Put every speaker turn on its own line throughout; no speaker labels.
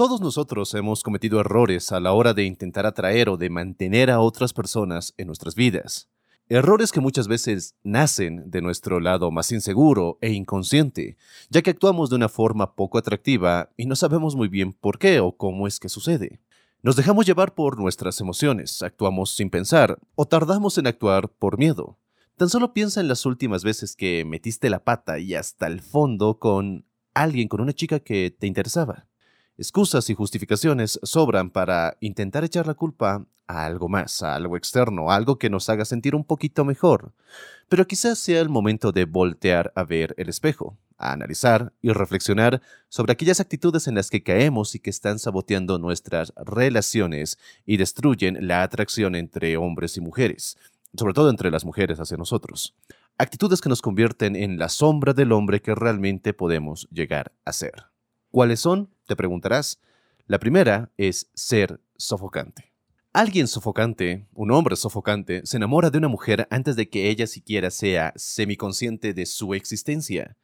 Todos nosotros hemos cometido errores a la hora de intentar atraer o de mantener a otras personas en nuestras vidas. Errores que muchas veces nacen de nuestro lado más inseguro e inconsciente, ya que actuamos de una forma poco atractiva y no sabemos muy bien por qué o cómo es que sucede. Nos dejamos llevar por nuestras emociones, actuamos sin pensar o tardamos en actuar por miedo. Tan solo piensa en las últimas veces que metiste la pata y hasta el fondo con alguien, con una chica que te interesaba. Excusas y justificaciones sobran para intentar echar la culpa a algo más, a algo externo, a algo que nos haga sentir un poquito mejor. Pero quizás sea el momento de voltear a ver el espejo, a analizar y reflexionar sobre aquellas actitudes en las que caemos y que están saboteando nuestras relaciones y destruyen la atracción entre hombres y mujeres, sobre todo entre las mujeres hacia nosotros. Actitudes que nos convierten en la sombra del hombre que realmente podemos llegar a ser. ¿Cuáles son? Te preguntarás. La primera es ser sofocante. Alguien sofocante, un hombre sofocante, se enamora de una mujer antes de que ella siquiera sea semiconsciente de su existencia.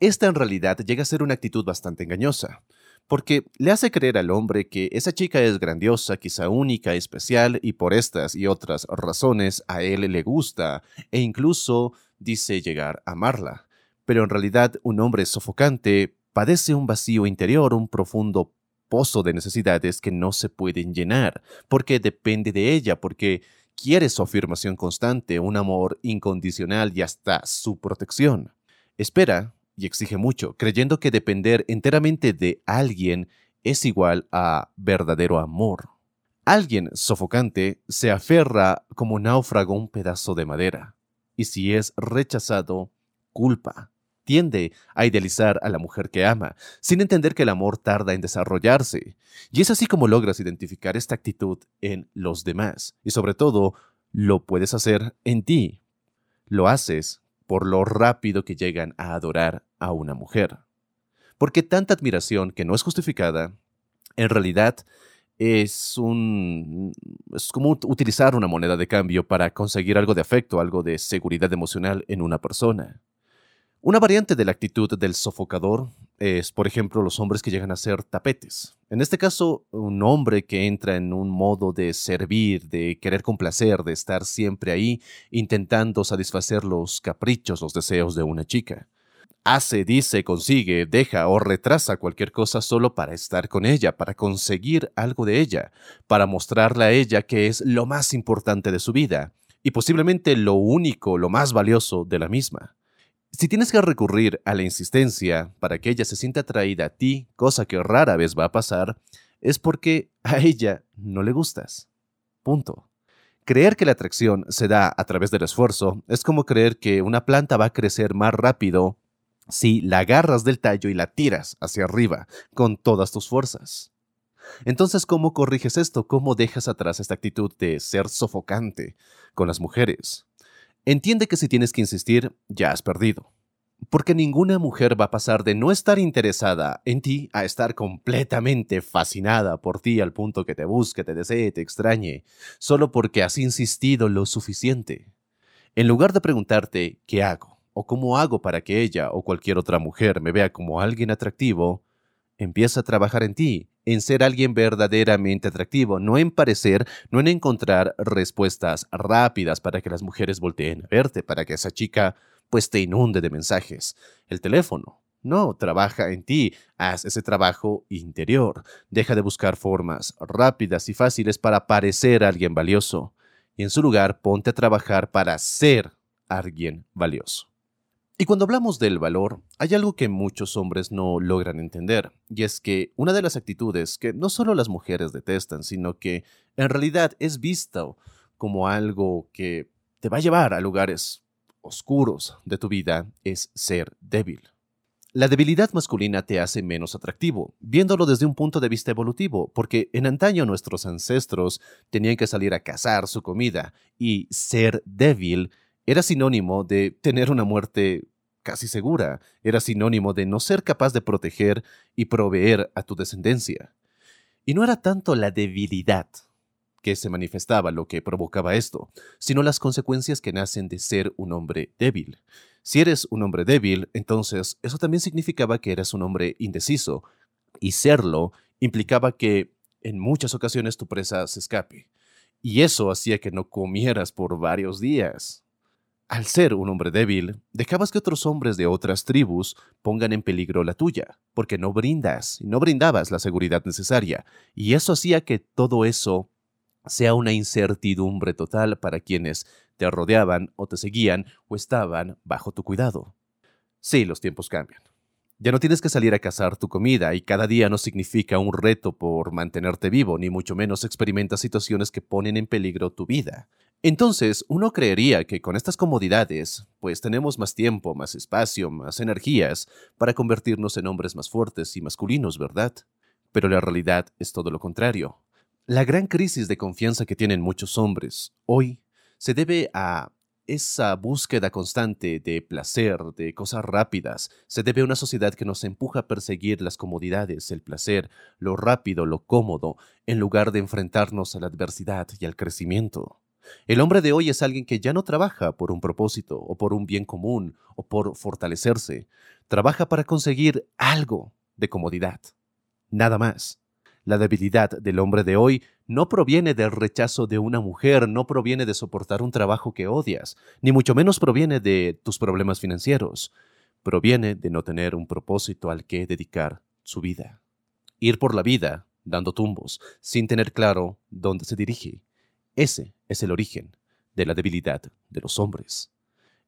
Esta en realidad llega a ser una actitud bastante engañosa, porque le hace creer al hombre que esa chica es grandiosa, quizá única, especial, y por estas y otras razones a él le gusta, e incluso dice llegar a amarla. Pero en realidad un hombre sofocante padece un vacío interior, un profundo pozo de necesidades que no se pueden llenar, porque depende de ella, porque quiere su afirmación constante, un amor incondicional y hasta su protección. Espera y exige mucho, creyendo que depender enteramente de alguien es igual a verdadero amor. Alguien sofocante se aferra como náufrago a un pedazo de madera, y si es rechazado, culpa, tiende a idealizar a la mujer que ama, sin entender que el amor tarda en desarrollarse. Y es así como logras identificar esta actitud en los demás. Y sobre todo, lo puedes hacer en ti. Lo haces por lo rápido que llegan a adorar a una mujer. Porque tanta admiración que no es justificada, en realidad es un es como utilizar una moneda de cambio para conseguir algo de afecto, algo de seguridad emocional en una persona. Una variante de la actitud del sofocador es, por ejemplo, los hombres que llegan a ser tapetes. En este caso, un hombre que entra en un modo de servir, de querer complacer, de estar siempre ahí, intentando satisfacer los caprichos, los deseos de una chica. Hace, dice, consigue, deja o retrasa cualquier cosa solo para estar con ella, para conseguir algo de ella, para mostrarle a ella que es lo más importante de su vida, y posiblemente lo único, lo más valioso de la misma. Si tienes que recurrir a la insistencia para que ella se sienta atraída a ti, cosa que rara vez va a pasar, es porque a ella no le gustas. Punto. Creer que la atracción se da a través del esfuerzo es como creer que una planta va a crecer más rápido si la agarras del tallo y la tiras hacia arriba con todas tus fuerzas. Entonces, ¿cómo corriges esto? ¿Cómo dejas atrás esta actitud de ser sofocante con las mujeres? Entiende que si tienes que insistir, ya has perdido. Porque ninguna mujer va a pasar de no estar interesada en ti a estar completamente fascinada por ti al punto que te busque, te desee, te extrañe, solo porque has insistido lo suficiente. En lugar de preguntarte ¿qué hago? o cómo hago para que ella o cualquier otra mujer me vea como alguien atractivo, empieza a trabajar en ti, en ser alguien verdaderamente atractivo, no en parecer, no en encontrar respuestas rápidas para que las mujeres volteen a verte, para que esa chica pues te inunde de mensajes. El teléfono. No, trabaja en ti, haz ese trabajo interior. Deja de buscar formas rápidas y fáciles para parecer alguien valioso. Y en su lugar, ponte a trabajar para ser alguien valioso. Y cuando hablamos del valor, hay algo que muchos hombres no logran entender, y es que una de las actitudes que no solo las mujeres detestan, sino que en realidad es vista como algo que te va a llevar a lugares oscuros de tu vida es ser débil. La debilidad masculina te hace menos atractivo, viéndolo desde un punto de vista evolutivo, porque en antaño nuestros ancestros tenían que salir a cazar su comida, y ser débil era sinónimo de tener una muerte casi segura, era sinónimo de no ser capaz de proteger y proveer a tu descendencia. Y no era tanto la debilidad que se manifestaba lo que provocaba esto, sino las consecuencias que nacen de ser un hombre débil. Si eres un hombre débil, entonces eso también significaba que eras un hombre indeciso, y serlo implicaba que en muchas ocasiones tu presa se escape, y eso hacía que no comieras por varios días. Al ser un hombre débil, dejabas que otros hombres de otras tribus pongan en peligro la tuya, porque no brindas, y no brindabas la seguridad necesaria, y eso hacía que todo eso sea una incertidumbre total para quienes te rodeaban o te seguían o estaban bajo tu cuidado. Sí, los tiempos cambian. Ya no tienes que salir a cazar tu comida y cada día no significa un reto por mantenerte vivo, ni mucho menos experimentas situaciones que ponen en peligro tu vida. Entonces, uno creería que con estas comodidades, pues tenemos más tiempo, más espacio, más energías para convertirnos en hombres más fuertes y masculinos, ¿verdad? Pero la realidad es todo lo contrario. La gran crisis de confianza que tienen muchos hombres hoy se debe a esa búsqueda constante de placer, de cosas rápidas, se debe a una sociedad que nos empuja a perseguir las comodidades, el placer, lo rápido, lo cómodo, en lugar de enfrentarnos a la adversidad y al crecimiento. El hombre de hoy es alguien que ya no trabaja por un propósito o por un bien común o por fortalecerse, trabaja para conseguir algo de comodidad, nada más. La debilidad del hombre de hoy no proviene del rechazo de una mujer, no proviene de soportar un trabajo que odias, ni mucho menos proviene de tus problemas financieros. Proviene de no tener un propósito al que dedicar su vida. Ir por la vida dando tumbos, sin tener claro dónde se dirige. Ese es el origen de la debilidad de los hombres.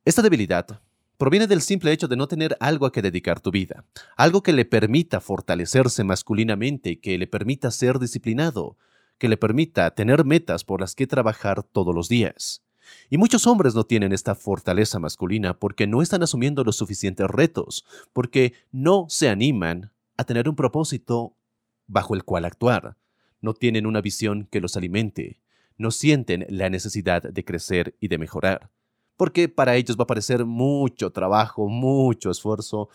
Esta debilidad proviene del simple hecho de no tener algo a que dedicar tu vida, algo que le permita fortalecerse masculinamente, que le permita ser disciplinado, que le permita tener metas por las que trabajar todos los días. Y muchos hombres no tienen esta fortaleza masculina porque no están asumiendo los suficientes retos, porque no se animan a tener un propósito bajo el cual actuar, no tienen una visión que los alimente, no sienten la necesidad de crecer y de mejorar porque para ellos va a parecer mucho trabajo, mucho esfuerzo,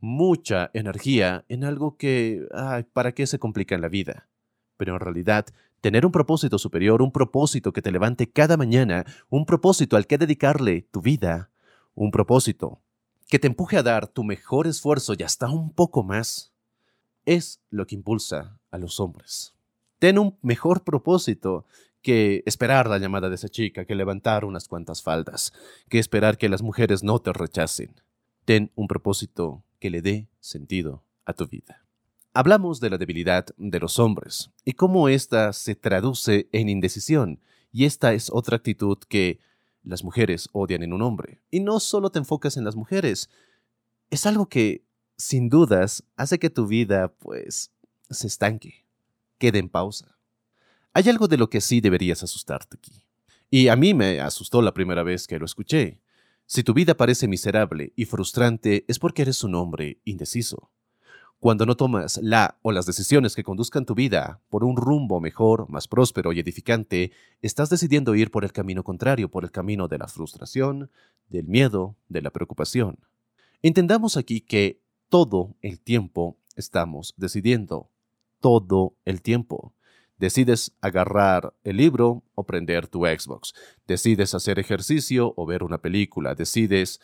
mucha energía en algo que, ay, ¿para qué se complica en la vida? Pero en realidad, tener un propósito superior, un propósito que te levante cada mañana, un propósito al que dedicarle tu vida, un propósito que te empuje a dar tu mejor esfuerzo y hasta un poco más, es lo que impulsa a los hombres. Ten un mejor propósito que esperar la llamada de esa chica, que levantar unas cuantas faldas, que esperar que las mujeres no te rechacen. Ten un propósito que le dé sentido a tu vida. Hablamos de la debilidad de los hombres y cómo ésta se traduce en indecisión, y esta es otra actitud que las mujeres odian en un hombre. Y no solo te enfocas en las mujeres, es algo que, sin dudas, hace que tu vida, pues, se estanque, quede en pausa. Hay algo de lo que sí deberías asustarte aquí. Y a mí me asustó la primera vez que lo escuché. Si tu vida parece miserable y frustrante es porque eres un hombre indeciso. Cuando no tomas la o las decisiones que conduzcan tu vida por un rumbo mejor, más próspero y edificante, estás decidiendo ir por el camino contrario, por el camino de la frustración, del miedo, de la preocupación. Entendamos aquí que todo el tiempo estamos decidiendo. Todo el tiempo. Decides agarrar el libro o prender tu Xbox. Decides hacer ejercicio o ver una película. Decides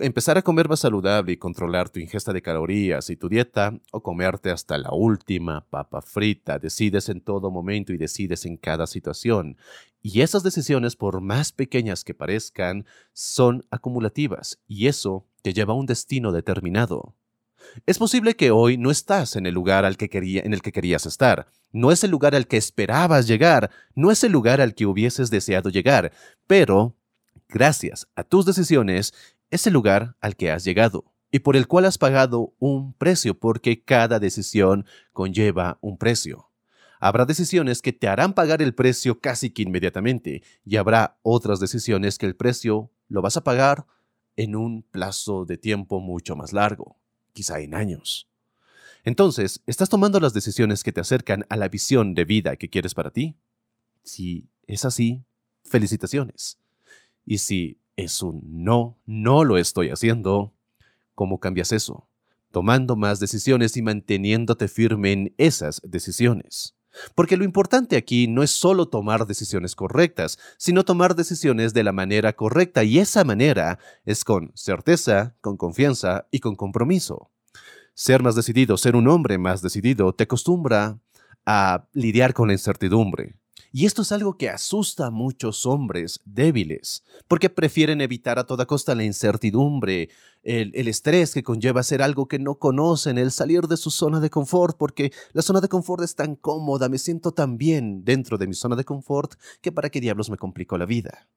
empezar a comer más saludable y controlar tu ingesta de calorías y tu dieta o comerte hasta la última papa frita. Decides en todo momento y decides en cada situación. Y esas decisiones, por más pequeñas que parezcan, son acumulativas y eso te lleva a un destino determinado. Es posible que hoy no estás en el lugar al que quería, en el que querías estar. No es el lugar al que esperabas llegar, no es el lugar al que hubieses deseado llegar, pero, gracias a tus decisiones, es el lugar al que has llegado y por el cual has pagado un precio, porque cada decisión conlleva un precio. Habrá decisiones que te harán pagar el precio casi que inmediatamente, y habrá otras decisiones que el precio lo vas a pagar en un plazo de tiempo mucho más largo, quizá en años. Entonces, ¿estás tomando las decisiones que te acercan a la visión de vida que quieres para ti? Si es así, felicitaciones. Y si es un no, no lo estoy haciendo, ¿cómo cambias eso? Tomando más decisiones y manteniéndote firme en esas decisiones. Porque lo importante aquí no es solo tomar decisiones correctas, sino tomar decisiones de la manera correcta y esa manera es con certeza, con confianza y con compromiso. Ser más decidido, ser un hombre más decidido, te acostumbra a lidiar con la incertidumbre, y esto es algo que asusta a muchos hombres débiles, porque prefieren evitar a toda costa la incertidumbre, el, estrés que conlleva hacer algo que no conocen, el salir de su zona de confort, porque la zona de confort es tan cómoda, me siento tan bien dentro de mi zona de confort, que para qué diablos me complico la vida.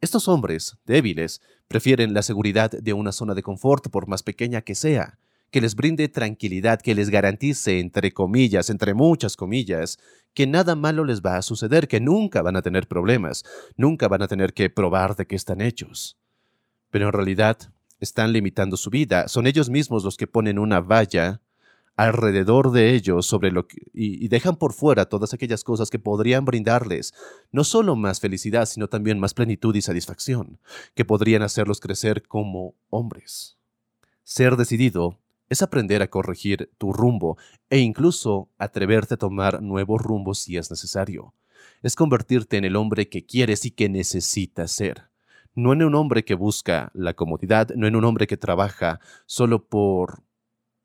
Estos hombres débiles prefieren la seguridad de una zona de confort por más pequeña que sea, que les brinde tranquilidad, que les garantice, entre comillas, entre muchas comillas, que nada malo les va a suceder, que nunca van a tener problemas, nunca van a tener que probar de qué están hechos. Pero en realidad están limitando su vida, son ellos mismos los que ponen una valla alrededor de ellos sobre lo y, y, dejan por fuera todas aquellas cosas que podrían brindarles no solo más felicidad, sino también más plenitud y satisfacción, que podrían hacerlos crecer como hombres. Ser decidido es aprender a corregir tu rumbo e incluso atreverte a tomar nuevos rumbos si es necesario. Es convertirte en el hombre que quieres y que necesitas ser. No en un hombre que busca la comodidad, no en un hombre que trabaja solo por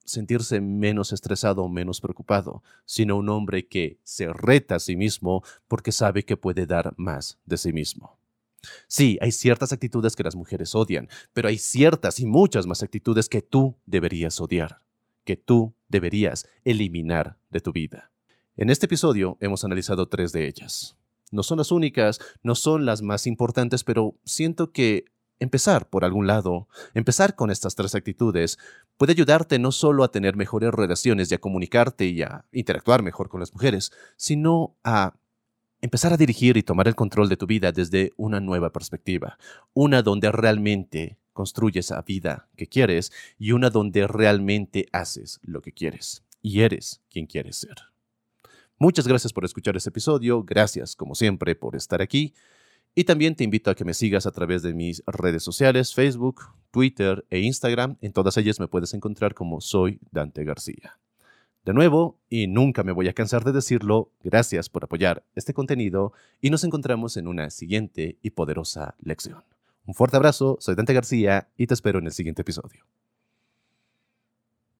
sentirse menos estresado o menos preocupado, sino un hombre que se reta a sí mismo porque sabe que puede dar más de sí mismo. Sí, hay ciertas actitudes que las mujeres odian, pero hay ciertas y muchas más actitudes que tú deberías odiar, que tú deberías eliminar de tu vida. En este episodio hemos analizado tres de ellas. No son las únicas, no son las más importantes, pero siento que empezar por algún lado, empezar con estas tres actitudes, puede ayudarte no solo a tener mejores relaciones y a comunicarte y a interactuar mejor con las mujeres, sino a empezar a dirigir y tomar el control de tu vida desde una nueva perspectiva, una donde realmente construyes la vida que quieres y una donde realmente haces lo que quieres y eres quien quieres ser. Muchas gracias por escuchar este episodio, gracias como siempre por estar aquí y también te invito a que me sigas a través de mis redes sociales, Facebook, Twitter e Instagram. En todas ellas me puedes encontrar como soy Dante García. De nuevo, y nunca me voy a cansar de decirlo, gracias por apoyar este contenido y nos encontramos en una siguiente y poderosa lección. Un fuerte abrazo, soy Dante García y te espero en el siguiente episodio.